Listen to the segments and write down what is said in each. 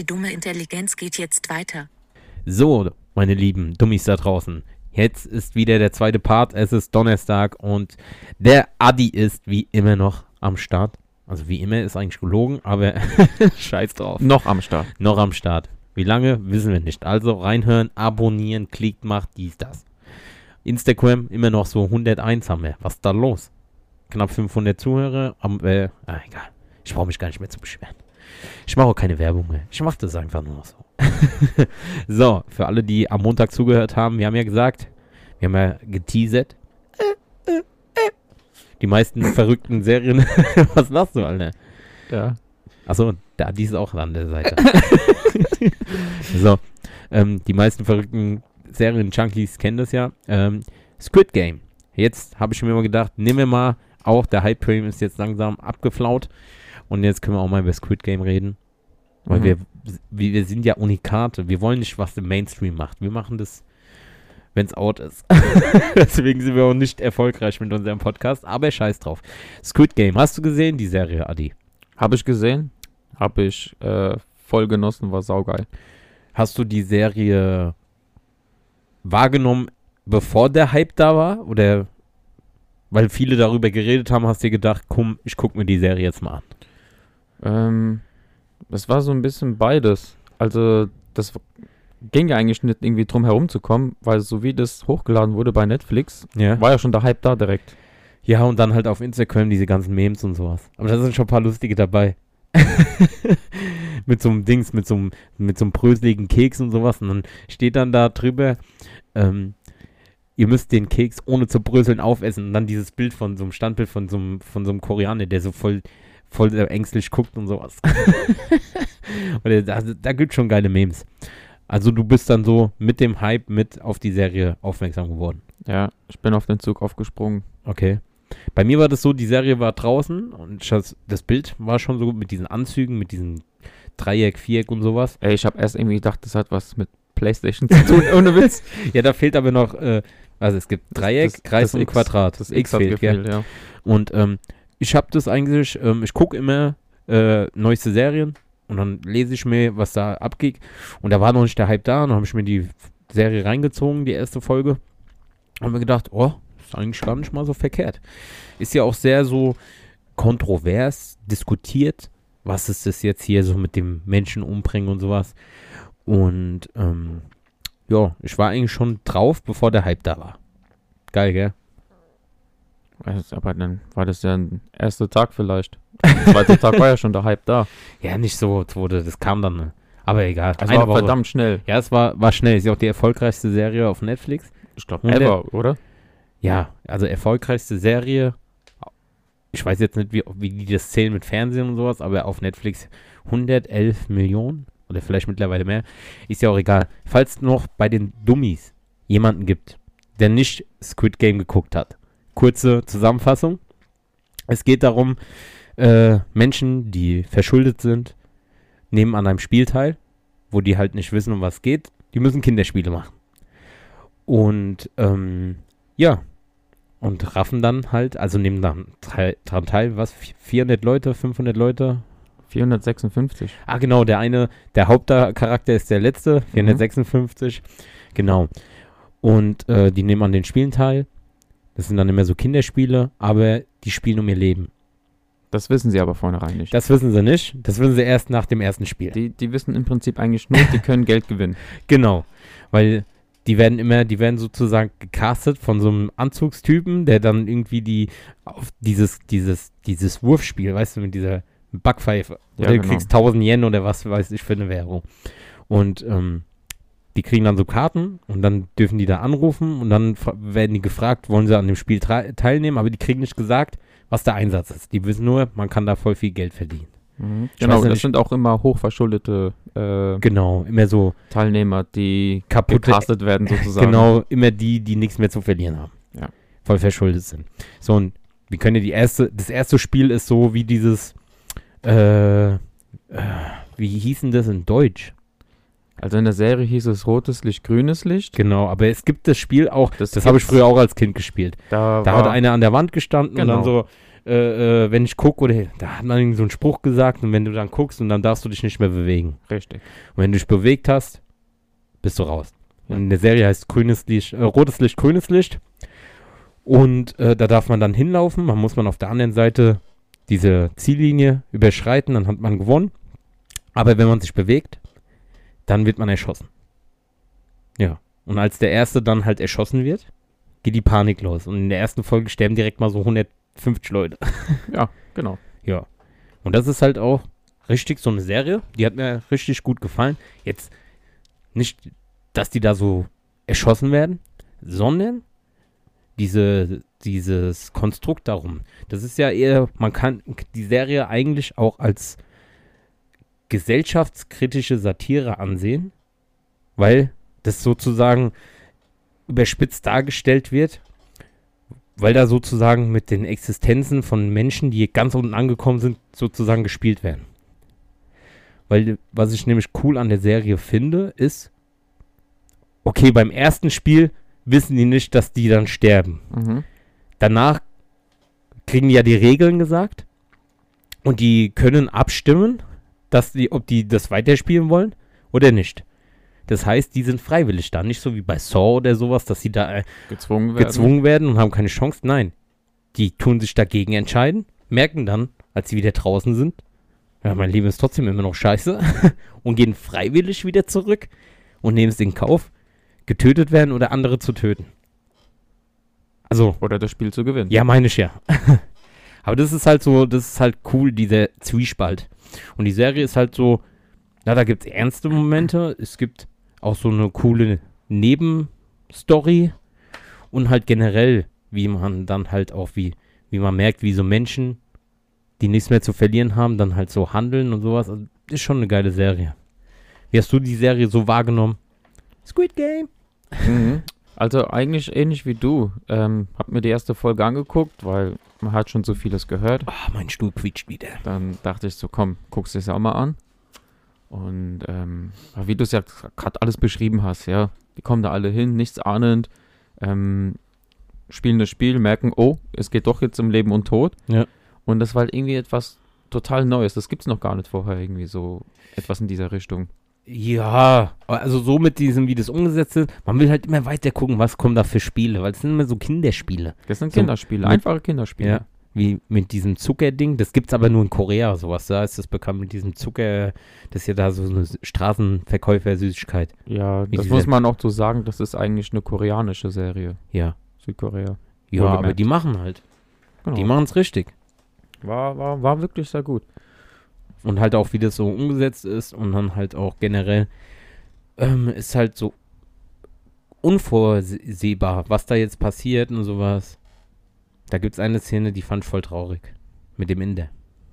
Die dumme Intelligenz geht jetzt weiter. So, meine lieben Dummies da draußen. Jetzt ist wieder der zweite Part. Es ist Donnerstag und der Adi ist wie immer noch am Start. Also wie immer ist eigentlich gelogen, aber scheiß drauf. Noch am Start. Noch am Start. Wie lange, wissen wir nicht. Also reinhören, abonnieren, klickt, macht dies, das. Instagram immer noch so 101 haben wir. Was ist da los? Knapp 500 Zuhörer. Am, äh, ah, egal. Ich brauche mich gar nicht mehr zu beschweren. Ich mache auch keine Werbung mehr. Ich mache das einfach nur noch so. so, für alle, die am Montag zugehört haben, wir haben ja gesagt, wir haben ja geteasert. Die meisten verrückten Serien. Was machst du, Alter? Ja. Achso, da, die ist auch an der Seite. so, ähm, die meisten verrückten Serien-Junkies kennen das ja. Ähm, Squid Game. Jetzt habe ich mir mal gedacht, nehmen wir mal, auch der Hype-Train ist jetzt langsam abgeflaut. Und jetzt können wir auch mal über Squid Game reden. Weil Mhm. wir, wir, sind ja Unikate. Wir wollen nicht, was der Mainstream macht. Wir machen das, wenn es out ist. Deswegen sind wir auch nicht erfolgreich mit unserem Podcast. Aber scheiß drauf. Squid Game, hast du gesehen, die Serie, Adi? Habe ich gesehen. Habe ich äh, voll genossen, war saugeil. Hast du die Serie wahrgenommen, bevor der Hype da war? Oder weil viele darüber geredet haben, hast du dir gedacht, komm, ich gucke mir die Serie jetzt mal an. Ähm, das war so ein bisschen beides. Also, das ging ja eigentlich nicht irgendwie drum herumzukommen, weil so wie das hochgeladen wurde bei Netflix, Ja. war ja schon der Hype da direkt. Ja, und dann halt auf Instagram diese ganzen Memes und sowas. Aber da sind schon ein paar lustige dabei. mit so einem Dings, mit so einem, mit so einem bröseligen Keks und sowas. Und dann steht dann da drüber, ähm, ihr müsst den Keks ohne zu bröseln aufessen. Und dann dieses Bild von so einem Standbild von so einem, von so einem Koreaner, der so voll, voll äh, ängstlich guckt und sowas. und da, da gibt schon geile Memes. Also du bist dann so mit dem Hype mit auf die Serie aufmerksam geworden. Ja, ich bin auf den Zug aufgesprungen. Okay. Bei mir war das so, die Serie war draußen und das, das Bild war schon so mit diesen Anzügen, mit diesem Dreieck, Viereck und sowas. Ey, ich habe erst irgendwie gedacht, das hat was mit Playstation zu tun, ohne Witz. Ja, da fehlt aber noch, äh, also es gibt Dreieck, das- Kreis das und X. Quadrat. Das X hat fehlt, gefehlt, ja. Und ähm, ich habe das eigentlich, ähm, ich gucke immer äh, neueste Serien und dann lese ich mir, was da abgeht. Und da war noch nicht der Hype da. Und dann habe ich mir die Serie reingezogen, die erste Folge. Und mir gedacht, oh, ist eigentlich gar nicht mal so verkehrt. Ist ja auch sehr so kontrovers diskutiert. Was ist das jetzt hier so mit dem Menschen umbringen und sowas. Und ähm, ja, ich war eigentlich schon drauf, bevor der Hype da war. Geil, gell? Also, Aber dann war das ja ein erster Tag vielleicht. Der zweite Tag war ja schon der Hype da. Ja, nicht so, wurde, das kam dann. ne? Aber egal. Es war Woche. verdammt schnell. Ja, es war, war schnell. Ist ja auch die erfolgreichste Serie auf Netflix. Ich glaube, Und der- ever, oder? Ja, also erfolgreichste Serie. Ich weiß jetzt nicht, wie, wie die das zählen mit Fernsehen und sowas, aber auf Netflix 111 Millionen oder vielleicht mittlerweile mehr. Ist ja auch egal. Falls noch bei den Dummies jemanden gibt, der nicht Squid Game geguckt hat. Kurze Zusammenfassung. Es geht darum, äh, Menschen, die verschuldet sind, nehmen an einem Spiel teil, wo die halt nicht wissen, um was geht. Die müssen Kinderspiele machen. Und ähm, ja, und raffen dann halt, also nehmen dann teil, dran teil, was, 400 Leute, 500 Leute? 456. Ah, genau, der eine, der Hauptcharakter ist der letzte, 456, genau. Und äh, die nehmen an den Spielen teil. Das sind dann immer so Kinderspiele, aber die spielen um ihr Leben. Das wissen sie aber vornherein nicht. Das wissen sie nicht, das wissen sie erst nach dem ersten Spiel. Die, die wissen im Prinzip eigentlich nur, die können Geld gewinnen. Genau, weil die werden immer, die werden sozusagen gecastet von so einem Anzugstypen, der dann irgendwie die auf dieses, dieses, dieses Wurfspiel, weißt du, mit dieser Backpfeife. Ja, oder du genau. kriegst 1000 Yen oder was weiß ich für eine Währung. Und ähm, die kriegen dann so Karten und dann dürfen die da anrufen und dann werden die gefragt, wollen sie an dem Spiel teilnehmen, aber die kriegen nicht gesagt, was der Einsatz ist. Die wissen nur, man kann da voll viel Geld verdienen. Mhm. Genau, das sind auch immer hochverschuldete äh, Genau, immer so Teilnehmer, die kaputte gecastet werden sozusagen. Genau, immer die, die nichts mehr zu verlieren haben. Ja. Voll verschuldet sind. So, und wir können ja die erste, das erste Spiel ist so wie dieses, äh, äh, wie hieß denn das in Deutsch? Also in der Serie hieß es rotes Licht, grünes Licht. Genau, aber es gibt das Spiel auch, das, Das habe ich früher auch als Kind gespielt. Da, Da hat einer an der Wand gestanden und dann Genau. so äh, äh, wenn ich gucke, oder da hat man so einen Spruch gesagt und wenn du dann guckst und dann darfst du dich nicht mehr bewegen. Richtig. Und wenn du dich bewegt hast, bist du raus. Und in der Serie heißt grünes Licht, äh, rotes Licht, grünes Licht. Und äh, da darf man dann hinlaufen. Man muss man auf der anderen Seite diese Ziellinie überschreiten, dann hat man gewonnen. Aber wenn man sich bewegt, dann wird man erschossen. Ja. Und als der Erste dann halt erschossen wird, geht die Panik los. Und in der ersten Folge sterben direkt mal so 150 Leute. Ja, genau. Ja. Und das ist halt auch richtig so eine Serie. Die hat mir richtig gut gefallen. Jetzt nicht, dass die da so erschossen werden, sondern diese, dieses Konstrukt darum. Das ist ja eher, man kann die Serie eigentlich auch als gesellschaftskritische Satire ansehen, weil das sozusagen überspitzt dargestellt wird, weil da sozusagen mit den Existenzen von Menschen, die ganz unten angekommen sind, sozusagen gespielt werden. Weil was ich nämlich cool an der Serie finde, ist, okay, beim ersten Spiel wissen die nicht, dass die dann sterben. Mhm. Danach kriegen die ja die Regeln gesagt und die können abstimmen, dass die, ob die das weiterspielen wollen oder nicht. Das heißt, die sind freiwillig da, nicht so wie bei Saw oder sowas, dass sie da äh, Gezwungen werden. gezwungen werden und haben keine Chance. Nein, die tun sich dagegen entscheiden, merken dann, als sie wieder draußen sind, ja, mein Leben ist trotzdem immer noch scheiße und gehen freiwillig wieder zurück und nehmen es in Kauf, getötet werden oder andere zu töten. Also, Oder das Spiel zu gewinnen. ja, meine ich ja. Aber das ist halt so, das ist halt cool, dieser Zwiespalt. Und die Serie ist halt so, na, da gibt es ernste Momente, es gibt auch so eine coole Nebenstory und halt generell, wie man dann halt auch, wie, wie man merkt, wie so Menschen, die nichts mehr zu verlieren haben, dann halt so handeln und sowas. Also, ist schon eine geile Serie. Wie hast du die Serie so wahrgenommen? Squid Game. Mhm. Also eigentlich ähnlich wie du. Ähm, hab mir die erste Folge angeguckt, weil man hat schon so vieles gehört. Ah, mein Stuhl quietscht wieder. Dann dachte ich so, komm, guckst du es ja auch mal an. Und ähm, wie du es ja gerade alles beschrieben hast, ja, die kommen da alle hin, nichts ahnend, ähm, spielen das Spiel, merken, oh, es geht doch jetzt um Leben und Tod. Ja. Und das war halt irgendwie etwas total Neues. Das gibt es noch gar nicht vorher irgendwie so etwas in dieser Richtung. Ja, also so mit diesem, wie das umgesetzt ist, man will halt immer weiter gucken, was kommen da für Spiele, weil es sind immer so Kinderspiele. Das sind So, Kinderspiele, einfache Kinderspiele. Ja. Wie mit diesem Zuckerding, das gibt's aber nur in Korea, sowas. Da ist das bekannt mit diesem Zucker, das ist ja da so eine Straßenverkäufer-Süßigkeit. Ja, das muss man auch so sagen, das ist eigentlich eine koreanische Serie. Ja. Südkorea. Ja, aber die machen halt. Genau. Die machen's richtig. war, war, war wirklich sehr gut. Und halt auch, wie das so umgesetzt ist und dann halt auch generell ähm, ist halt so unvorsehbar, was da jetzt passiert und sowas. Da gibt's eine Szene, die fand ich voll traurig. Mit dem Inder.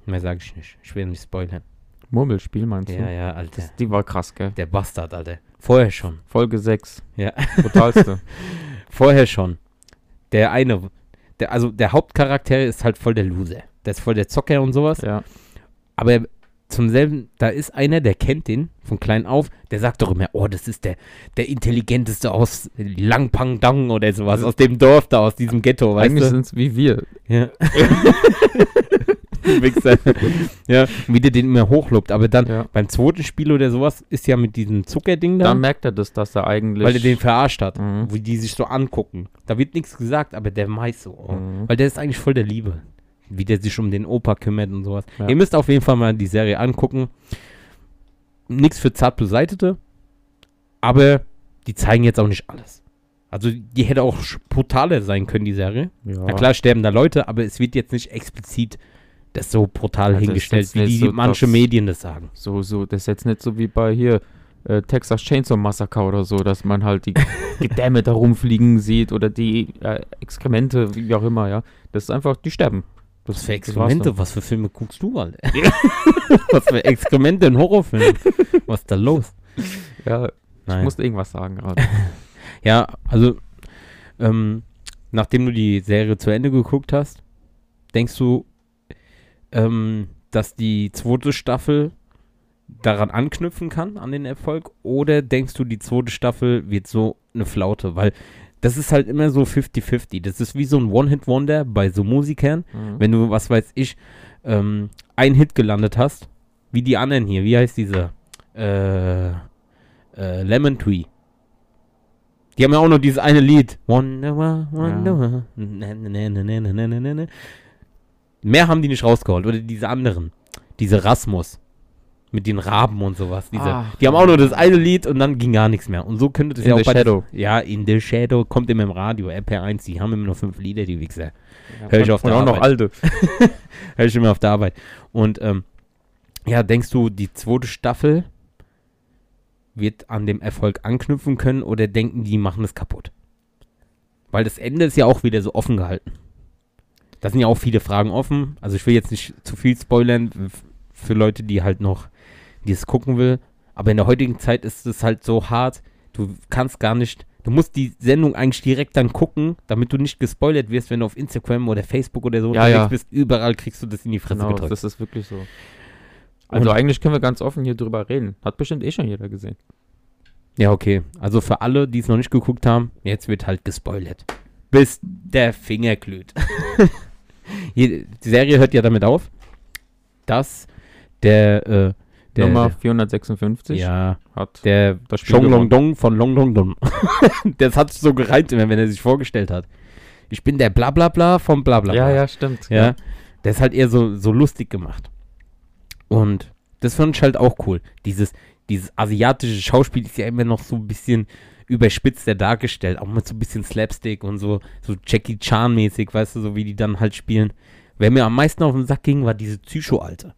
Mehr sage ich nicht. Ich will nicht spoilern. Murmelspiel meinst Ja, du? ja, Alter. Das, die war krass, gell? Der Bastard, Alter. Vorher schon. Folge 6. Ja. Brutalste. Vorher schon. Der eine, der, also der Hauptcharakter ist halt voll der Loser. Der ist voll der Zocker und sowas. ja. Aber zum selben, da ist einer, der kennt den von klein auf, der sagt doch immer, oh, das ist der, der intelligenteste aus Langpangdang oder sowas, aus dem Dorf da, aus diesem Ghetto, weißt Eigentlich du? sind es wie wir. Ja. Wichser. ja, wie der den immer hochlobt. Aber dann Ja. beim zweiten Spiel oder sowas ist ja mit diesem Zuckerding da, Dann merkt er das, dass er eigentlich. weil er den verarscht hat, Mhm. wie die sich so angucken. Da wird nichts gesagt, aber der weiß so. Oh. Mhm. Weil der ist eigentlich voll der Liebe. Wie der sich um den Opa kümmert und sowas. Ja. Ihr müsst auf jeden Fall mal die Serie angucken. Nichts für zart beseitete, aber die zeigen jetzt auch nicht alles. Also die hätte auch brutaler sein können, die Serie. ja. Na klar sterben da Leute, aber es wird jetzt nicht explizit das so brutal Ja, das hingestellt, wie die so, manche dass- Medien das sagen. So, so, das ist jetzt nicht so wie bei hier äh, Texas Chainsaw Massacre oder so, dass man halt die Gedämme da rumfliegen sieht oder die äh, Exkremente, wie auch immer, ja. Das ist einfach, die sterben. Was für Exkremente, was für Filme guckst du, Alter? was für Exkremente in Horrorfilmen? Was ist da los? Ja, ich Nein. musste irgendwas sagen gerade. Ja, also, ähm, nachdem du die Serie zu Ende geguckt hast, denkst du, ähm, dass die zweite Staffel daran anknüpfen kann, an den Erfolg? Oder denkst du, die zweite Staffel wird so eine Flaute? Weil das ist halt immer so 50-50. Das ist wie so ein One-Hit-Wonder bei so Musikern. Mhm. Wenn du, was weiß ich, ähm, ein Hit gelandet hast, wie die anderen hier, wie heißt diese? Äh, äh, Lemon Tree. Die haben ja auch nur dieses eine Lied. Wonder, wonder, ja. Mehr haben die nicht rausgeholt. Oder diese anderen. Diese Rasmus. Mit den Raben und sowas. Diese, Ach, die haben auch nur das eine Lied und dann ging gar nichts mehr. Und so könnte das In ja auch the bei Shadow. Ja, In the Shadow kommt immer im Radio, RPR1, die haben immer nur fünf Lieder, die Wichser. Ja, hör ich auf der auch noch Arbeit. alte. Hör ich immer auf der Arbeit. Und ähm, ja, denkst du, die zweite Staffel wird an dem Erfolg anknüpfen können oder denken die, machen es kaputt? Weil das Ende ist ja auch wieder so offen gehalten. Da sind ja auch viele Fragen offen. Also ich will jetzt nicht zu viel spoilern für Leute, die halt noch, die es gucken will. Aber in der heutigen Zeit ist es halt so hart, du kannst gar nicht, du musst die Sendung eigentlich direkt dann gucken, damit du nicht gespoilert wirst, wenn du auf Instagram oder Facebook oder so Ja, ja. bist. Überall kriegst du das in die Fresse Genau, gedrückt. das ist wirklich so. Also Und- eigentlich können wir ganz offen hier drüber reden. Hat bestimmt eh schon jeder gesehen. Ja, okay. Also für alle, die es noch nicht geguckt haben, jetzt wird halt gespoilert. Bis der Finger glüht. Die Serie hört ja damit auf, dass der, äh, der, Nummer der 456 ja, hat der das Spiel Chong Long. Dong von Long Dong Dong. das hat so gereimt immer, wenn er sich vorgestellt hat. Ich bin der Blablabla vom Blablabla. Ja, ja, stimmt. Ja, der ist halt eher so, so lustig gemacht. Und das fand ich halt auch cool. Dieses, dieses asiatische Schauspiel ist ja immer noch so ein bisschen überspitzter dargestellt. Auch mit so ein bisschen Slapstick und so, so Jackie Chan-mäßig, weißt du, so wie die dann halt spielen. Wer mir am meisten auf den Sack ging, war diese Psycho-Alte.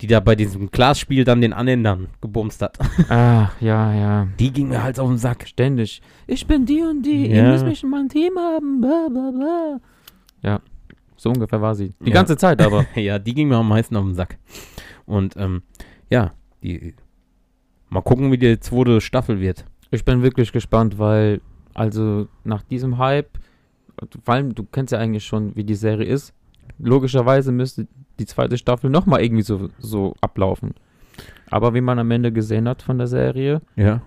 Die da bei diesem Glasspiel dann den anderen dann gebumst hat. Ah, ja, ja. Die ging mir halt auf den Sack. Ständig. Ich bin die und die. Ja. Ihr müsst mich in meinem Team haben. Bla, bla, bla. Ja, so ungefähr war sie. Die Ja. ganze Zeit aber. ja, die ging mir am meisten auf den Sack. Und ähm, ja, die. Mal gucken, wie die zweite Staffel wird. Ich bin wirklich gespannt, weil, also nach diesem Hype, vor allem, du kennst ja eigentlich schon, wie die Serie ist. Logischerweise müsste die zweite Staffel nochmal irgendwie so, so ablaufen. Aber wie man am Ende gesehen hat von der Serie, Ja.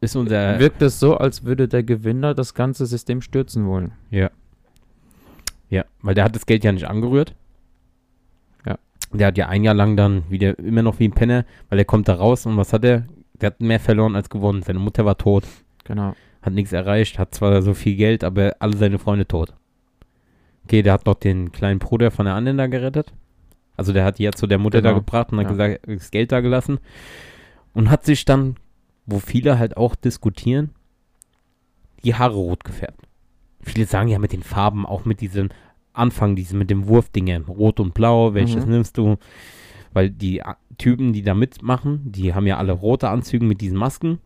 Ist unser. wirkt es so, als würde der Gewinner das ganze System stürzen wollen. Ja. Ja, weil der hat das Geld ja nicht angerührt. Ja. Der hat ja ein Jahr lang dann wieder immer noch wie ein Penner, weil er kommt da raus und was hat er? Der hat mehr verloren als gewonnen. Seine Mutter war tot, Genau. hat nichts erreicht, hat zwar so viel Geld, aber alle seine Freunde tot. Okay, der hat noch den kleinen Bruder von der anderen da gerettet. Also der hat die ja zu der Mutter da Genau, gebracht und hat ja. gesagt, das Geld da gelassen. Und hat sich dann, wo viele halt auch diskutieren, die Haare rot gefärbt. Viele sagen ja mit den Farben, auch mit diesem Anfang, diesem mit dem Wurfdingen, rot und blau, welches Mhm. nimmst du? Weil die Typen, die da mitmachen, die haben ja alle rote Anzüge mit diesen Masken.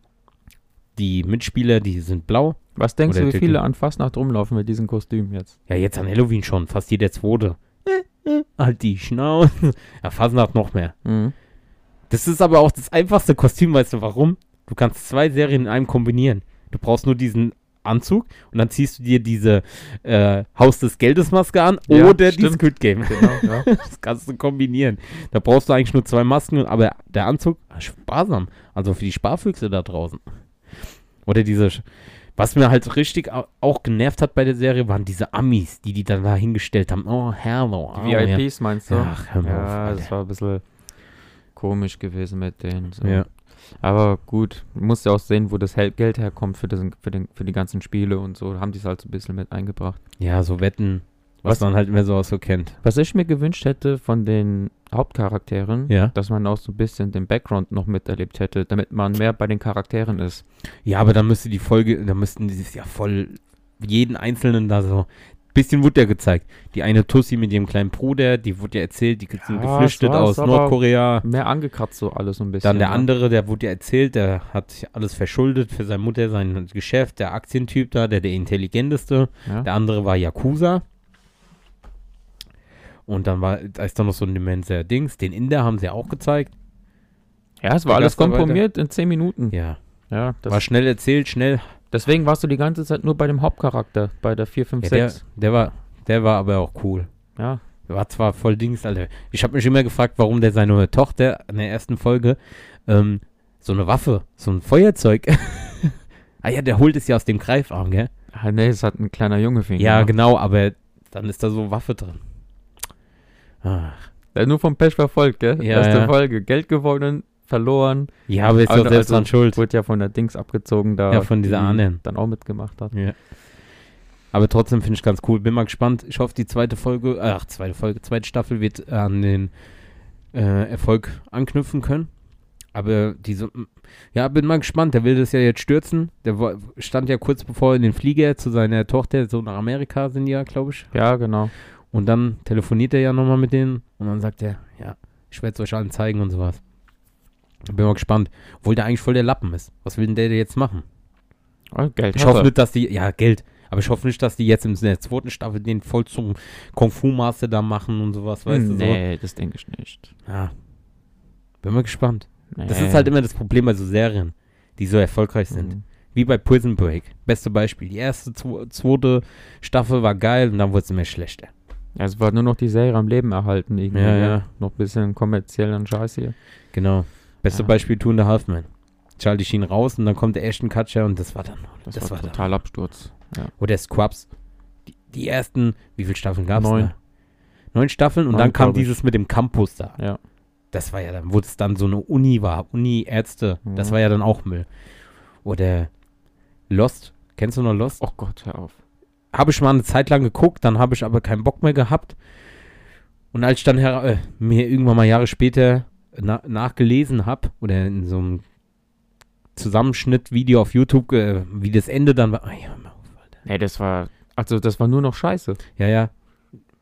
Die Mitspieler, die sind blau. Was denkst Oder du, wie viele an Fastnacht rumlaufen mit diesem Kostüm jetzt? Ja, jetzt an Halloween schon, fast jeder zweite. Äh, äh, Halt die Schnauze. Ja, Fasnacht noch mehr. Mhm. Das ist aber auch das einfachste Kostüm, weißt du warum? Du kannst zwei Serien in einem kombinieren. Du brauchst nur diesen Anzug und dann ziehst du dir diese äh, Haus des Geldes Maske an Ja, oder die stimmt. Squid Game. Genau, ja. Das kannst du kombinieren. Da brauchst du eigentlich nur zwei Masken, aber der Anzug, ah, sparsam. Also für die Sparfüchse da draußen. Oder diese, was mir halt richtig au- auch genervt hat bei der Serie, waren diese Amis, die die dann da hingestellt haben. Oh, hello. Die oh, ja. VIPs meinst du? Ach, hör mal auf, ja, Alter. das war ein bisschen komisch gewesen mit denen. So. Ja. Aber gut, musst ja auch sehen, wo das Geld herkommt für, das, für, den, für die ganzen Spiele und so. Haben die es halt so ein bisschen mit eingebracht. ja, so Wetten, was, Was- man halt immer so auch so kennt. Was ich mir gewünscht hätte von den Hauptcharakteren, Ja. dass man auch so ein bisschen den Background noch miterlebt hätte, damit man mehr bei den Charakteren ist. Ja, aber dann müsste die Folge, da müssten die sich ja voll jeden Einzelnen da so. Bisschen wurde ja gezeigt. Die eine Tussi mit ihrem kleinen Bruder, die wurde ja erzählt, die sind Ja, geflüchtet aus Nordkorea. Mehr angekratzt so alles so ein bisschen. Dann der ne? andere, der wurde ja erzählt, der hat sich alles verschuldet für seine Mutter, sein Geschäft, der Aktientyp da, der der intelligenteste. Ja? Der andere war Yakuza. Und dann war, da ist dann noch so ein immenser Dings. Den Inder haben sie ja auch gezeigt. ja, es war alles komprimiert in 10 Minuten. Ja. Ja, das, war schnell erzählt, schnell. deswegen warst du die ganze Zeit nur bei dem Hauptcharakter, bei der 4, 5, Ja, der, 6. der, war, der war aber auch cool. Ja, Der war zwar voll Dings, Alter. Ich habe mich immer gefragt, warum der seine Tochter in der ersten Folge ähm, so eine Waffe, so ein Feuerzeug Ah ja, der holt es ja aus dem Greifarm, gell? Ah, nee, es hat ein kleiner Junge für ihn Ja, genau, aber dann ist da so Waffe drin. Ach. Nur vom Pech verfolgt, gell? Ja, Erste ja. Folge. Geld gewonnen, verloren. Ja, aber ist Also- doch selbst also dran schuld. Wurde ja von der Dings abgezogen, da. Ja, von dieser die Ahnen. Dann auch mitgemacht hat. Ja. Aber trotzdem finde ich ganz cool. Bin mal gespannt. Ich hoffe, die zweite Folge, ach, zweite Folge, zweite Staffel wird an den äh, Erfolg anknüpfen können. Aber diese, ja, bin mal gespannt. Der will das ja jetzt stürzen. Der war, stand ja kurz bevor in den Flieger zu seiner Tochter, so nach Amerika sind ja, glaube ich. Ja, genau. Und dann telefoniert er ja nochmal mit denen und dann sagt er, ja, ich werde es euch allen zeigen und sowas. Bin mal gespannt. Obwohl der eigentlich voll der Lappen ist. Was will denn der jetzt machen? Oh, Geld Ich hoffe nicht, dass die, ja, Geld. Aber ich hoffe nicht, dass die jetzt in der zweiten Staffel den voll zum Kung Fu Master da machen und sowas, weißt du so. Nee, das denke ich nicht. Ja. Bin mal gespannt. Das Nee. ist halt immer das Problem bei so Serien, die so erfolgreich sind. Mhm. Wie bei Prison Break. Beste Beispiel. Die erste, zweite Staffel war geil und dann wurde es immer schlechter. Ja, es war nur noch die Serie am Leben erhalten. Irgendwie, Ja, ja, ja. Noch ein bisschen kommerziellen Scheiß hier. Genau. Beste Ja. Beispiel Two and a Half Men. Schalte ich ihn raus und dann kommt der Ashton Kutcher und das war dann. Das, Das war, war total Absturz. Ja. Oder Scrubs. Die, die ersten, wie viele Staffeln gab es? Neun. Neun Staffeln und Neun, dann kam dieses mit dem Campus da. Ja. Das war ja dann, wo es dann so eine Uni war, Uni-Ärzte. Das Mhm. war ja dann auch Müll. Oder Lost. Kennst du noch Lost? Oh Gott, hör auf. Habe ich mal eine Zeit lang geguckt, dann habe ich aber keinen Bock mehr gehabt. Und als ich dann her äh, mir irgendwann mal Jahre später na nachgelesen habe, oder in so einem Zusammenschnitt-Video auf YouTube, äh, wie das Ende dann war. Ah, ja, auf. Nee, das war. Also, das war nur noch Scheiße. ja, ja.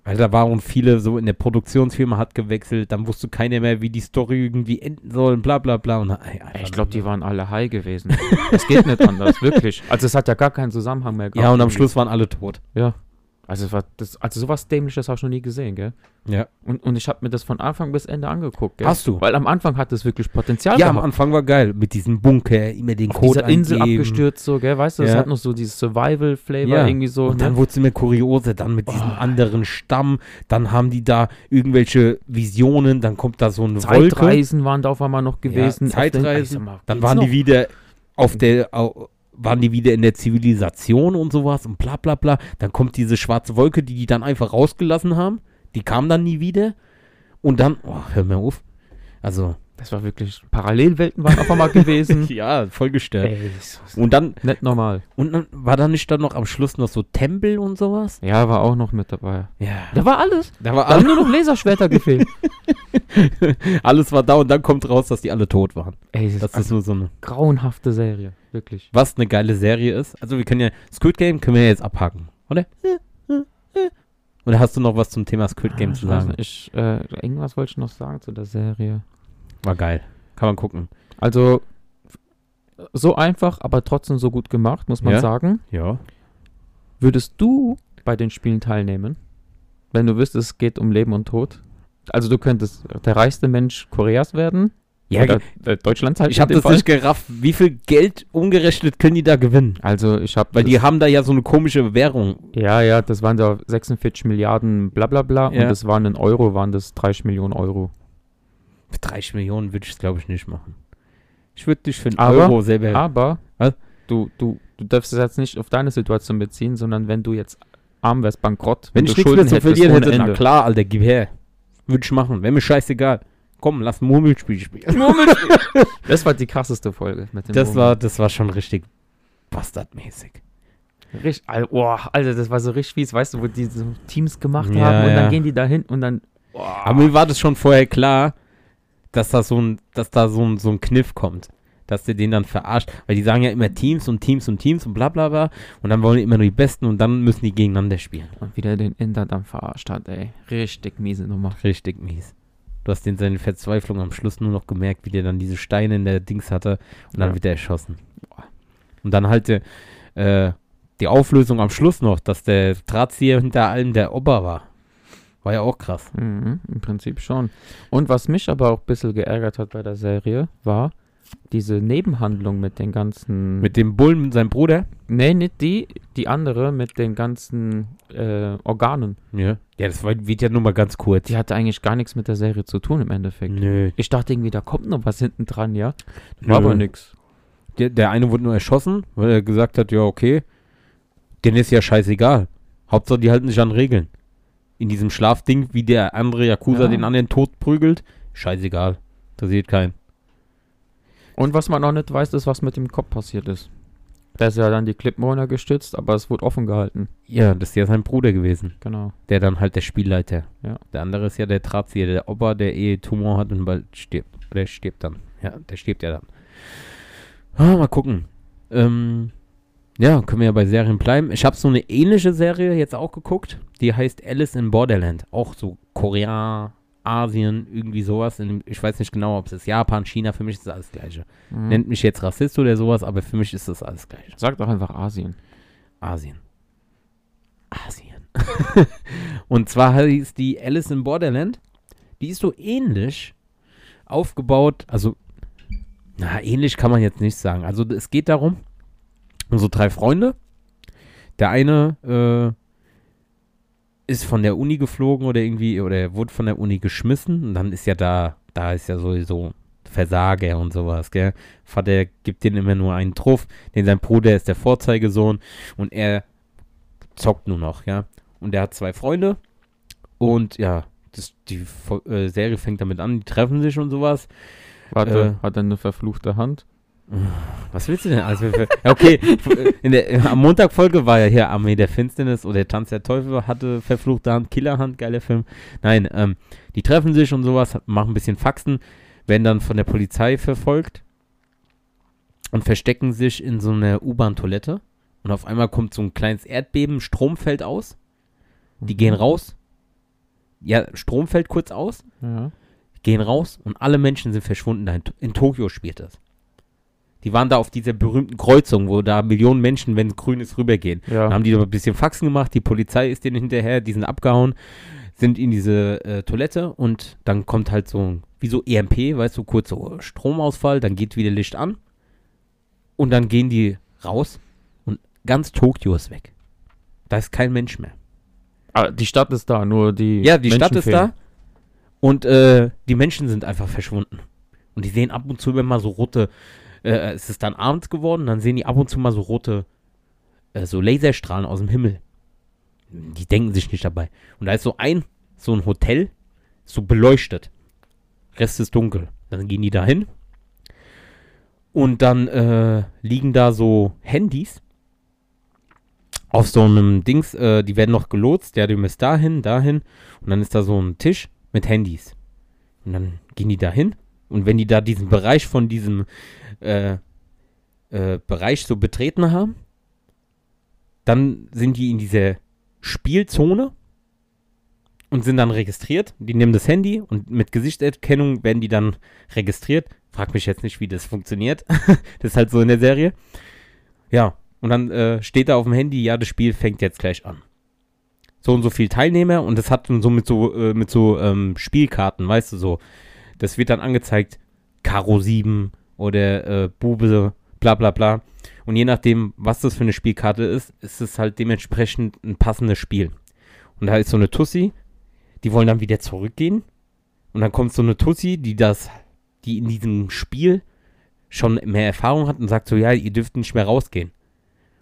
Weil da waren viele so in der Produktionsfirma hat gewechselt, dann wusste keiner mehr, wie die Story irgendwie enden soll, bla bla bla. Und, ey, Ich glaube, die waren alle high gewesen. Es geht nicht anders, wirklich. Also, es hat ja gar keinen Zusammenhang mehr Ja, und am. Schluss waren alle tot. Ja. Also, war das, also sowas Dämliches habe ich noch nie gesehen, gell? Ja. Und, und ich habe mir das von Anfang bis Ende angeguckt, gell? Hast du? Weil am Anfang hat es wirklich Potenzial Ja, am gehabt. Anfang war geil. Mit diesem Bunker, immer den Auf Code dieser Insel abgestürzt, so, gell? Weißt du, es Ja. hat noch so dieses Survival-Flavor Ja. irgendwie so. Und dann ne? wurde es immer kurioser, dann mit diesem Oh. anderen Stamm, dann haben die da irgendwelche Visionen, dann kommt da so eine Wolke, Zeitreisen waren da auf einmal noch gewesen. Auf den- Zeitreisen. Sag mal, dann geht's waren die noch? wieder auf der, au, waren die wieder in der Zivilisation und sowas und bla bla bla. Dann kommt diese schwarze Wolke, die die dann einfach rausgelassen haben, die kam dann nie wieder. Und dann, oh, hör mir auf, also, Das war wirklich. Parallelwelten waren auf einmal gewesen. ja, voll gestört. Ey, Und dann, nicht normal. und dann war da nicht dann noch am Schluss noch so Tempel und sowas? Ja, war auch noch mit dabei. Ja. Da war alles. Da war Da haben alles, nur noch Laserschwerter gefehlt. alles war da und dann kommt raus, dass die alle tot waren. Ey, das, Das ist ist nur so eine, grauenhafte Serie. Wirklich. was eine geile Serie ist. Also wir können ja, Squid Game können wir ja jetzt abhaken, oder? Oder hast du noch was zum Thema Squid Game Ah, zu sagen? nicht, Ich, äh, irgendwas wollte ich noch sagen zu der Serie. War geil. Kann man gucken. Also, so einfach, aber trotzdem so gut gemacht, muss man Ja. sagen. Ja. Würdest du bei den Spielen teilnehmen, wenn du wüsstest, es geht um Leben und Tod? Also du könntest der reichste Mensch Koreas werden. Ja, oder äh, Deutschlands halt ich habe das Fall. nicht gerafft. Wie viel Geld umgerechnet können die da gewinnen? Also ich habe Weil die haben da ja so eine komische Währung. Ja, ja, das waren da 46 Milliarden bla bla bla Ja. und das waren in Euro, waren das 30 Millionen Euro. Für 30 Millionen würde ich es, glaube ich, nicht machen. Ich würde dich für einen Aber- Euro selber. Aber Was? du, du, du darfst es jetzt nicht auf deine Situation beziehen, sondern wenn du jetzt arm wärst, bankrott, Wenn du ich nichts mehr zu verlieren hätte, na Ende. klar, Alter, gib her. Würde ich machen. Wäre mir scheißegal. Komm, lass ein Murmelspiel spielen. Das war die krasseste Folge mit dem Das Murmel. war, das war schon richtig bastardmäßig. Richtig, boah, Alter, das war so richtig fies, weißt du, wo die so Teams gemacht Ja, haben und ja. dann gehen die da hin und dann. boah. Aber mir war das schon vorher klar, dass da so ein, dass da so ein, so ein Kniff kommt. Dass der den dann verarscht. Weil die sagen ja immer Teams und Teams und Teams und bla bla bla. Und dann wollen die immer nur die Besten und dann müssen die gegeneinander spielen. Und wieder den Inder dann verarscht hat, ey. Richtig miese Nummer. Richtig mies. Du hast den seine Verzweiflung am Schluss nur noch gemerkt, wie der dann diese Steine in der Dings hatte und dann Ja. wird er erschossen. Und dann halt äh, die Auflösung am Schluss noch, dass der Drahtzieher hinter allem der Ober war. War ja auch krass. Mhm, Im Prinzip schon. Und was mich aber auch ein bisschen geärgert hat bei der Serie, war diese Nebenhandlung mit den ganzen. Mit dem Bullen mit seinem Bruder. nee, nicht die, die andere mit den ganzen äh, Organen. Ja. Ja, das war, wird ja nur mal ganz kurz. Die hatte eigentlich gar nichts mit der Serie zu tun im Endeffekt. Nö. Ich dachte irgendwie, da kommt noch was hinten dran, ja. Nö. War aber nix. der, der eine wurde nur erschossen, weil er gesagt hat, ja, okay, denen ist ja scheißegal. Hauptsache, die halten sich an Regeln. In diesem Schlafding, wie der andere Yakuza Ja. den anderen tot prügelt, scheißegal. Interessiert keinen. Und was man noch nicht weiß, ist, was mit dem Kopf passiert ist. Der ist ja dann die Klippen runtergestützt, aber es wurde offen gehalten. Ja, das ist ja sein Bruder gewesen. Genau. Der dann halt der Spielleiter. Ja. Der andere ist ja der Drahtzieher, der Opa, der eh Tumor hat und bald stirbt. Der stirbt dann. Ja, der stirbt ja dann. Ah, mal gucken. Ähm, ja, können wir ja bei Serien bleiben. Ich habe so eine ähnliche Serie jetzt auch geguckt. Die heißt Alice in Borderland. Auch so Korea, Asien, irgendwie sowas. In, ich weiß nicht genau, ob es ist Japan, China. Für mich ist es alles Gleiche. Mhm. Nennt mich jetzt Rassist oder sowas, aber für mich ist das alles Gleiche. Sag doch einfach Asien. Asien. Asien. und zwar heißt die Alice in Borderland. Die ist so ähnlich aufgebaut. Also, na, ähnlich kann man jetzt nicht sagen. Also, es geht darum, unsere drei Freunde. Der eine äh, ist von der Uni geflogen oder irgendwie, oder er wurde von der Uni geschmissen. Und dann ist ja da, da ist ja sowieso Versager und sowas, gell. Vater gibt denen immer nur einen Truff, denn sein Bruder ist der Vorzeigesohn und er zockt nur noch, ja. Und er hat zwei Freunde und ja, das, die äh, Serie fängt damit an, die treffen sich und sowas. Warte, hat er eine verfluchte Hand? Was willst du denn? Ja, okay, in der, äh, am Montag-Folge war ja hier Armee der Finsternis oder Tanz der Teufel hatte verfluchte Hand, Killerhand, geiler Film. Nein, ähm, die treffen sich und sowas, machen ein bisschen Faxen, werden dann von der Polizei verfolgt und verstecken sich in so einer U-Bahn-Toilette. Und auf einmal kommt so ein kleines Erdbeben, Strom fällt aus. Die gehen raus. Ja, Strom fällt kurz aus Ja. gehen raus und alle Menschen sind verschwunden. In Tokio spielt das. Die waren da auf dieser berühmten Kreuzung, wo da Millionen Menschen, wenn grün ist, rübergehen. Da Ja. haben die da ein bisschen Faxen gemacht, die Polizei ist denen hinterher, die sind abgehauen, sind in diese äh, Toilette und dann kommt halt so, ein- wie so EMP, weißt du, kurz so Stromausfall, dann geht wieder Licht an und dann gehen die raus und ganz Tokio ist weg. Da ist kein Mensch mehr. Ah, die Stadt ist da, nur die. Ja, die Menschen Stadt ist fehlen. da und äh, die Menschen sind einfach verschwunden. Und die sehen ab und zu immer mal so rote, äh, es ist dann abends geworden, dann sehen die ab und zu mal so rote, äh, so Laserstrahlen aus dem Himmel. Die denken sich nicht dabei. Und da ist so ein, so ein Hotel, so beleuchtet. Rest ist dunkel. Dann gehen die da hin. Und dann äh, liegen da so Handys auf so einem Dings, äh, die werden noch gelotst, ja, du müsst dahin, dahin. Und dann ist da so ein Tisch mit Handys. Und dann gehen die da hin. Und wenn die da diesen Bereich von diesem äh, äh, Bereich so betreten haben, dann sind die in dieser Spielzone und sind dann registriert. Die nehmen das Handy und mit Gesichtserkennung werden die dann registriert. Frag mich jetzt nicht, wie das funktioniert. das ist halt so in der Serie. Ja, und dann äh, steht da auf dem Handy, ja, das Spiel fängt jetzt gleich an. So und so viel Teilnehmer und das hat so mit so, äh, mit so ähm, Spielkarten, weißt du, so. Das wird dann angezeigt, Karo 7 oder äh, Bube, bla bla bla. Und je nachdem, was das für eine Spielkarte ist, ist es halt dementsprechend ein passendes Spiel. Und da ist so eine Tussi, die wollen dann wieder zurückgehen. Und dann kommt so eine Tussi, die das, die in diesem Spiel schon mehr Erfahrung hat und sagt so, ja, ihr dürft nicht mehr rausgehen.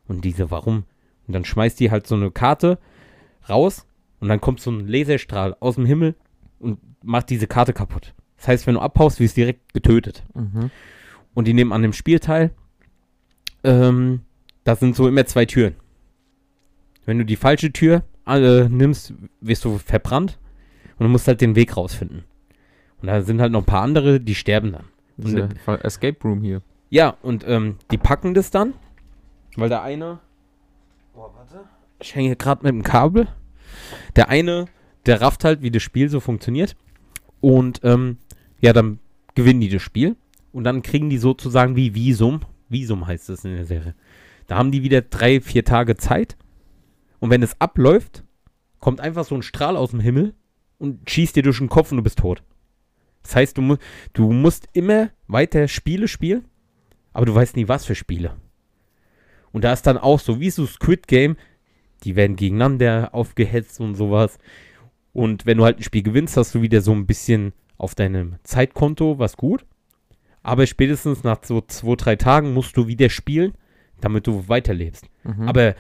Und diese, warum? Und dann schmeißt die halt so eine Karte raus und dann kommt so ein Laserstrahl aus dem Himmel und macht diese Karte kaputt. Das heißt, wenn du abhaust, wirst du direkt getötet. Mhm. Und die nehmen an dem Spiel teil. Ähm, da sind so immer zwei Türen. Wenn du die falsche Tür äh, nimmst, wirst du verbrannt und du musst halt den Weg rausfinden. Und da sind halt noch ein paar andere, die sterben dann. Diese Fall- Escape Room hier. Ja, und ähm, die packen das dann, weil der eine. Oh, warte. Ich hänge hier gerade mit dem Kabel. Der eine, der rafft halt, wie das Spiel so funktioniert. Und ähm, ja, dann gewinnen die das Spiel. Und dann kriegen die sozusagen wie Visum. Visum heißt es in der Serie. Da haben die wieder drei, vier Tage Zeit. Und wenn es abläuft, kommt einfach so ein Strahl aus dem Himmel und schießt dir durch den Kopf und du bist tot. Das heißt, du, mu du musst immer weiter Spiele spielen, aber du weißt nie, was für Spiele. Und da ist dann auch so, wie so Squid Game, die werden gegeneinander aufgehetzt und sowas. Und wenn du halt ein Spiel gewinnst, hast du wieder so ein bisschen auf deinem Zeitkonto was gut. aber spätestens nach so zwei, drei Tagen musst du wieder spielen, damit du weiterlebst. Mhm. Aber,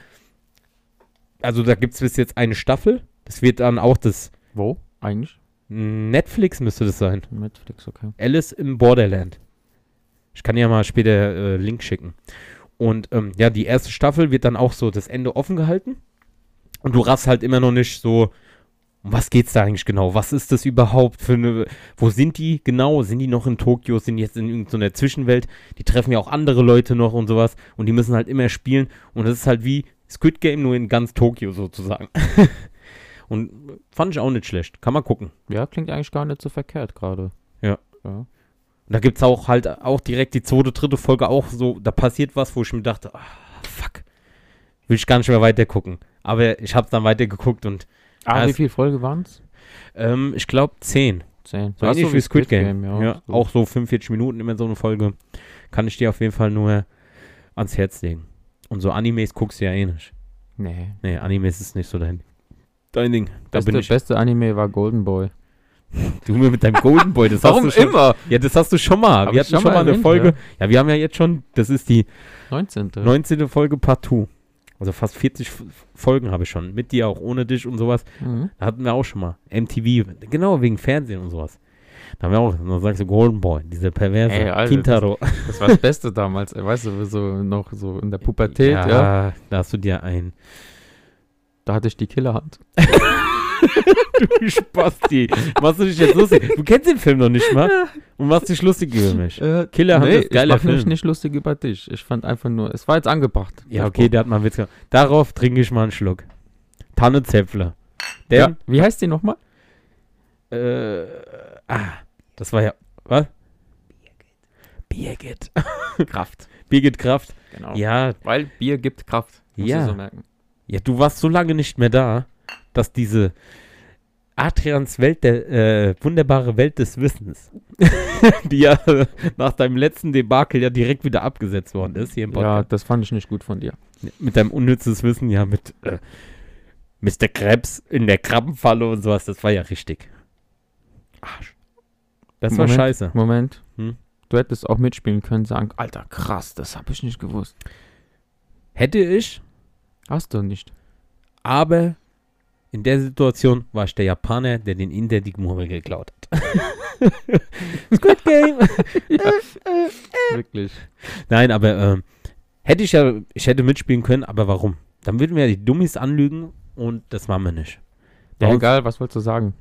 also da gibt es bis jetzt eine Staffel. Das wird dann auch das Wo? Eigentlich? Netflix müsste das sein. Netflix, okay. Alice im Borderland. Ich kann ja mal später äh, Link schicken. Und ähm, ja, die erste Staffel wird dann auch so das Ende offen gehalten. Und du raffst halt immer noch nicht so, um was geht's da eigentlich genau? Was ist das überhaupt für eine, wo sind die genau? Sind die noch in Tokio? Sind die jetzt in irgendeiner Zwischenwelt? Die treffen ja auch andere Leute noch und sowas. Und die müssen halt immer spielen. Und das ist halt wie Squid Game, nur in ganz Tokio sozusagen. und fand ich auch nicht schlecht. Kann man gucken. Ja, klingt eigentlich gar nicht so verkehrt gerade. Ja. ja. Und da gibt es auch halt auch direkt die zweite, dritte Folge auch so, da passiert was, wo ich mir dachte, ah, fuck, will ich gar nicht mehr weiter gucken. Aber ich habe dann weiter geguckt und Ah, Ja, wie viele Folgen waren es? ähm, ich glaube 10. Zehn. So ähnlich wie Squid Game. ja. ja, so. auch so 45 Minuten immer so eine Folge. Kann ich dir auf jeden Fall nur ans Herz legen. Und so Animes guckst du ja eh nicht. Nee. Nee, Animes ist nicht so dein, dein Ding. Da Beste, bin ich. beste Anime war Golden Boy. Du mir mit deinem Golden Boy, das hast du schon. immer? Ja, das hast du schon mal. Hab wir hatten schon mal eine Folge. Ja. wir haben ja jetzt schon, das ist die 19. 19. Folge Part 2. Also fast 40 F- Folgen habe ich schon. Mit dir auch, ohne dich und sowas. Mhm. Da hatten wir auch schon mal. MTV, genau, wegen Fernsehen und sowas. Da haben wir auch, dann sagst du Golden Boy, dieser perverse Ey, Alter, Kintaro. Das war das Beste damals. ey, Weißt du, so noch so in der Pubertät, ja. ja, da hast du dir ein Da hatte ich die Killerhand. du Spasti. Machst du dich jetzt lustig? Du kennst den Film noch nicht mal und machst dich lustig über mich. Äh, Killer nee, ist geiler ich mach mich Film. nicht lustig über dich. Ich fand einfach nur, es war jetzt angebracht. Ja, okay, der hat mal einen Witz gemacht. Darauf trinke ich mal einen Schluck. Tannenzäpfler. Der, Ja, wie heißt die nochmal? Äh, ah, das war ja, was? Birgit. Kraft. Birgit Kraft. Genau. Ja, Weil Bier gibt Kraft. Musst Ja. Du so merken. ja, du warst so lange nicht mehr da, dass diese Adrians Welt der, äh, wunderbare Welt des Wissens, die ja äh, nach deinem letzten Debakel ja direkt wieder abgesetzt worden ist hier im Ja, Podcast. das fand ich nicht gut von dir. Mit deinem unnützes Wissen, ja, mit äh, Mr. Krebs in der Krabbenfalle und sowas, das war ja richtig. Arsch. Das war Moment. scheiße. Moment. Hm? Du hättest auch mitspielen können, sagen, Alter, krass, das habe ich nicht gewusst. Hätte ich, Hast du nicht. aber in der Situation war ich der Japaner, der den Inder die Murmel geklaut hat. Squid Game. Wirklich. Nein, aber ähm, hätte ich ja, ich hätte mitspielen können, aber warum? Dann würden wir ja die Dummies anlügen und das machen wir nicht. Ja, egal, was wolltest du sagen?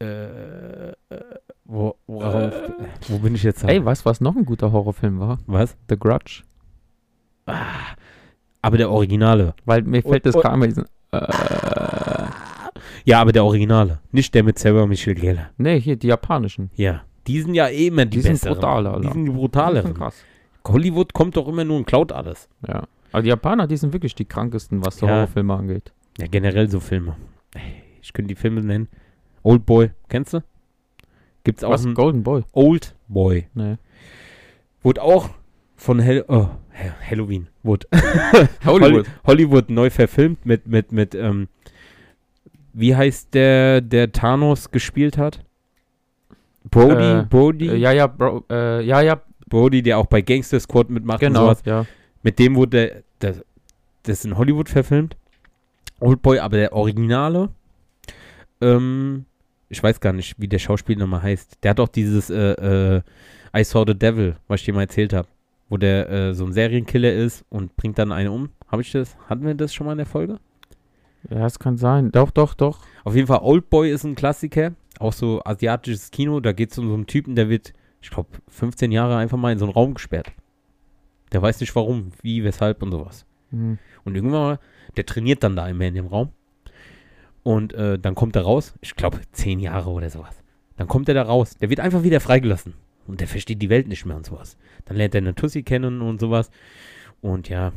Äh, äh, wo, worauf, wo bin ich jetzt? Ey, weißt du, was noch ein guter Horrorfilm war? was? The Grudge. Aber der Originale. Weil mir fällt das und- gerade einmal diesen. Äh, Ja, aber der Originale. Nicht der mit Sarah Michelle Gellar. nee, hier, die japanischen. Ja. Die sind ja eh immer die, Die sind besseren. brutaler, Die Alter. sind die Das ist brutaleren. krass. Hollywood kommt doch immer nur und klaut alles. Ja. Aber die Japaner, die sind wirklich die krankesten, was so Ja. Horrorfilme angeht. Ja, generell so Filme. Ich könnte die Filme nennen. Old Boy, kennst du? Gibt's auch Was? einen Golden Boy? Old Boy. Nee. Wurde auch von Hel oh, Ha- Halloween. Wurde Hollywood. Holly- Hollywood neu verfilmt mit, mit, mit, ähm, wie heißt der, der Thanos gespielt hat? Brody, Äh, Brody, Äh, ja, ja, Bro, äh, ja, ja, Brody, der auch bei Gangster Squad mitmacht und genau. sowas. Ja. Mit dem wurde der, der, das ist in Hollywood verfilmt. Oldboy, aber der Originale, ähm, ich weiß gar nicht, wie der Schauspieler nochmal heißt. Der hat auch dieses äh, äh, I Saw the Devil, was ich dir mal erzählt habe, wo der äh, so ein Serienkiller ist und bringt dann einen um. Habe ich das? Hatten wir das schon mal in der Folge? ja, es kann sein. Doch, doch, doch. Auf jeden Fall, Oldboy ist ein Klassiker. Auch so asiatisches Kino. Da geht es um so einen Typen, der wird, ich glaube, 15 Jahre einfach mal in so einen Raum gesperrt. Der weiß nicht warum, wie, weshalb und sowas. Hm. Und irgendwann mal, der trainiert dann da immer in dem Raum. Und äh, dann kommt er raus, ich glaube, 10 Jahre oder sowas. Dann kommt er da raus. Der wird einfach wieder freigelassen. Und der versteht die Welt nicht mehr und sowas. Dann lernt er eine Tussi kennen und sowas. Und ja,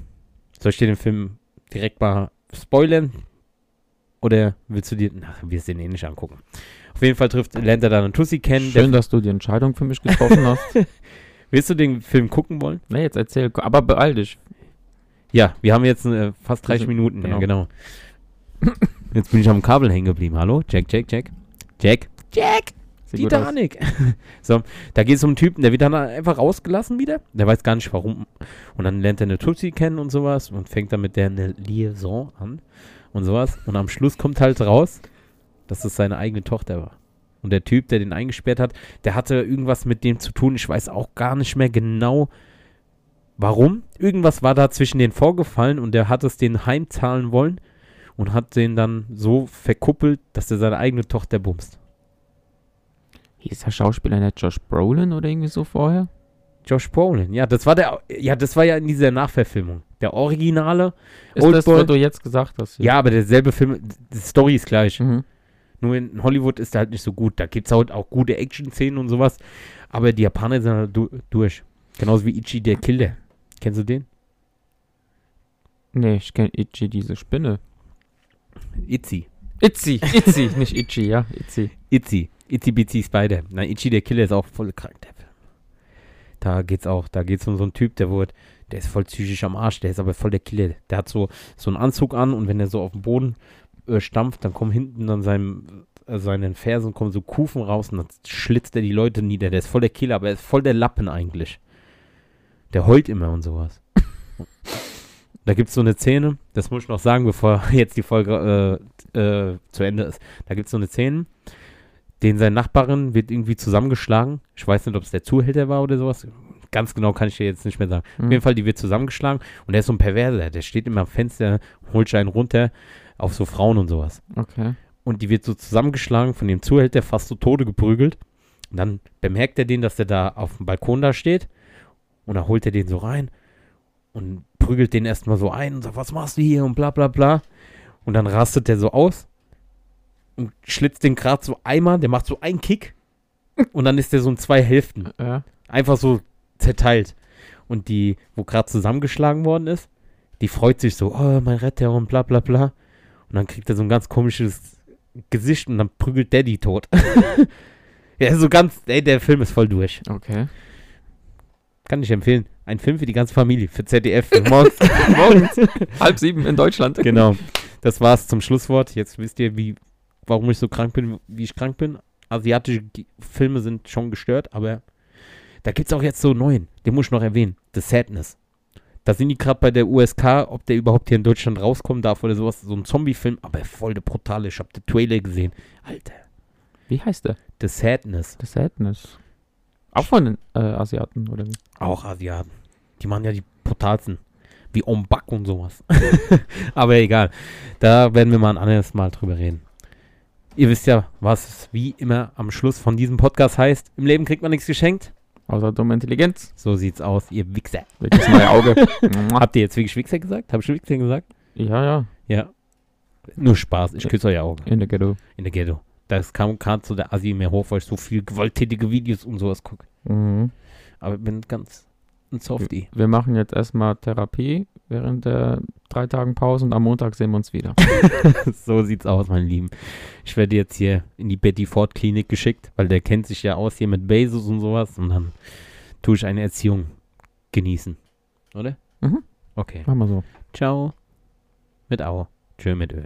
soll ich dir den Film direkt mal spoilern? Oder willst du dir, na, wirst den eh nicht angucken. Auf jeden Fall trifft, lernt er da eine Tussi kennen. Schön, dass du die Entscheidung für mich getroffen hast. willst du den Film gucken wollen? nee, jetzt erzähl, aber beeil dich. Ja, wir haben jetzt äh, fast 30 Also, Minuten. Ja, genau. genau. Jetzt bin ich am Kabel hängen geblieben. Hallo? Jack, Jack, Jack. Jack. Jack. Titanic. so, da geht es um einen Typen, der wird dann einfach rausgelassen wieder. Der weiß gar nicht warum. Und dann lernt er eine Tutsi kennen und sowas und fängt dann mit der eine Liaison an und sowas. Und am Schluss kommt halt raus, dass es seine eigene Tochter war. Und der Typ, der den eingesperrt hat, der hatte irgendwas mit dem zu tun. Ich weiß auch gar nicht mehr genau, warum. Irgendwas war da zwischen denen vorgefallen und der hat es denen heimzahlen wollen und hat den dann so verkuppelt, dass er seine eigene Tochter bumst. Hieß der Schauspieler nicht Josh Brolin oder irgendwie so vorher? Josh Brolin, ja, das war der, ja, das war ja in dieser Nachverfilmung. Der Originale, Ist Old das, Boy. was du jetzt gesagt hast? ja, aber derselbe Film, die Story ist gleich. Mhm. Nur in Hollywood ist der halt nicht so gut. Da gibt es halt auch gute Action-Szenen und sowas. Aber die Japaner sind halt du durch. Genauso wie Ichi der Killer. Kennst du den? Nee, ich kenne Itchy, diese Spinne. Itzy. Itzy, Itzy, nicht Itchy, ja, Itzy. Itzy. Itzy Bitsy Spider. Nein, Ichi der Killer ist auch voll krank, der. Da geht's auch, da geht's um so einen Typ, der wurde, der ist voll psychisch am Arsch, der ist aber voll der Killer. Der hat so, so einen Anzug an und wenn er so auf dem Boden äh, stampft, dann kommen hinten an seinem, äh, seinen Fersen kommen so Kufen raus und dann schlitzt er die Leute nieder. Der ist voll der Killer, aber er ist voll der Lappen eigentlich. Der heult immer und sowas. Da gibt es so eine Szene, das muss ich noch sagen, bevor jetzt die Folge äh, äh, zu Ende ist. Da gibt es so eine Szene, den seine Nachbarin wird irgendwie zusammengeschlagen. Ich weiß nicht, ob es der Zuhälter war oder sowas. Ganz genau kann ich dir jetzt nicht mehr sagen. Mhm. Auf jeden Fall, die wird zusammengeschlagen und der ist so ein Perverser. Der steht immer am Fenster, holt einen runter auf so Frauen und sowas. Okay. Und die wird so zusammengeschlagen, von dem Zuhälter fast zu Tode geprügelt. Und dann bemerkt er den, dass der da auf dem Balkon da steht. Und dann holt er den so rein und prügelt den erstmal so ein und sagt, was machst du hier und bla bla bla. Und dann rastet der so aus und schlitzt den gerade so einmal, der macht so einen Kick und dann ist der so in zwei Hälften. Ja. Einfach so zerteilt. Und die, wo gerade zusammengeschlagen worden ist, die freut sich so, oh, mein Retter und bla bla bla. Und dann kriegt er so ein ganz komisches Gesicht und dann prügelt die tot. ja, so ganz, ey, der Film ist voll durch. Okay. Kann ich empfehlen. Ein Film für die ganze Familie, für ZDF, für morgens. Morgens, halb sieben in Deutschland. genau. Das war's zum Schlusswort. Jetzt wisst ihr, wie, warum ich so krank bin, wie ich krank bin. Asiatische Filme sind schon gestört, aber da gibt's auch jetzt so einen neuen. Den muss ich noch erwähnen. The Sadness. Da sind die gerade bei der USK, ob der überhaupt hier in Deutschland rauskommen darf oder sowas. So ein Zombie-Film, aber voll der brutale. Ich hab den Trailer gesehen. Alter. Wie heißt der? The Sadness. The Sadness. Auch von den äh, Asiaten, oder wie? Auch Asiaten. Die machen ja die brutalsten. Wie Ombak und sowas. Aber egal. Da werden wir mal ein anderes Mal drüber reden. Ihr wisst ja, was es wie immer am Schluss von diesem Podcast heißt. Im Leben kriegt man nichts geschenkt. Außer dumme Intelligenz. So sieht's aus, ihr Wichser. Welches neue Auge. Habt ihr jetzt wirklich Wichser gesagt? Hab ich Wichser gesagt? ja, ja. Ja. Nur Spaß. Ich küsse euer Auge. In der Ghetto. In der Ghetto. Das kam gerade zu der Assi mehr hoch, weil ich so viel gewalttätige Videos und sowas gucke. Mhm. Aber ich bin ganz ein Softie. Wir machen jetzt erstmal Therapie während der drei Tagen Pause und am Montag sehen wir uns wieder. so sieht's aus, mein Lieben. Ich werde jetzt hier in die Betty Ford Klinik geschickt, weil der kennt sich ja aus hier mit Bezos und sowas und dann tue ich eine Erziehung genießen. Oder? Mhm. Okay. Machen wir so. Ciao. Mit Au. Tschö mit Ö.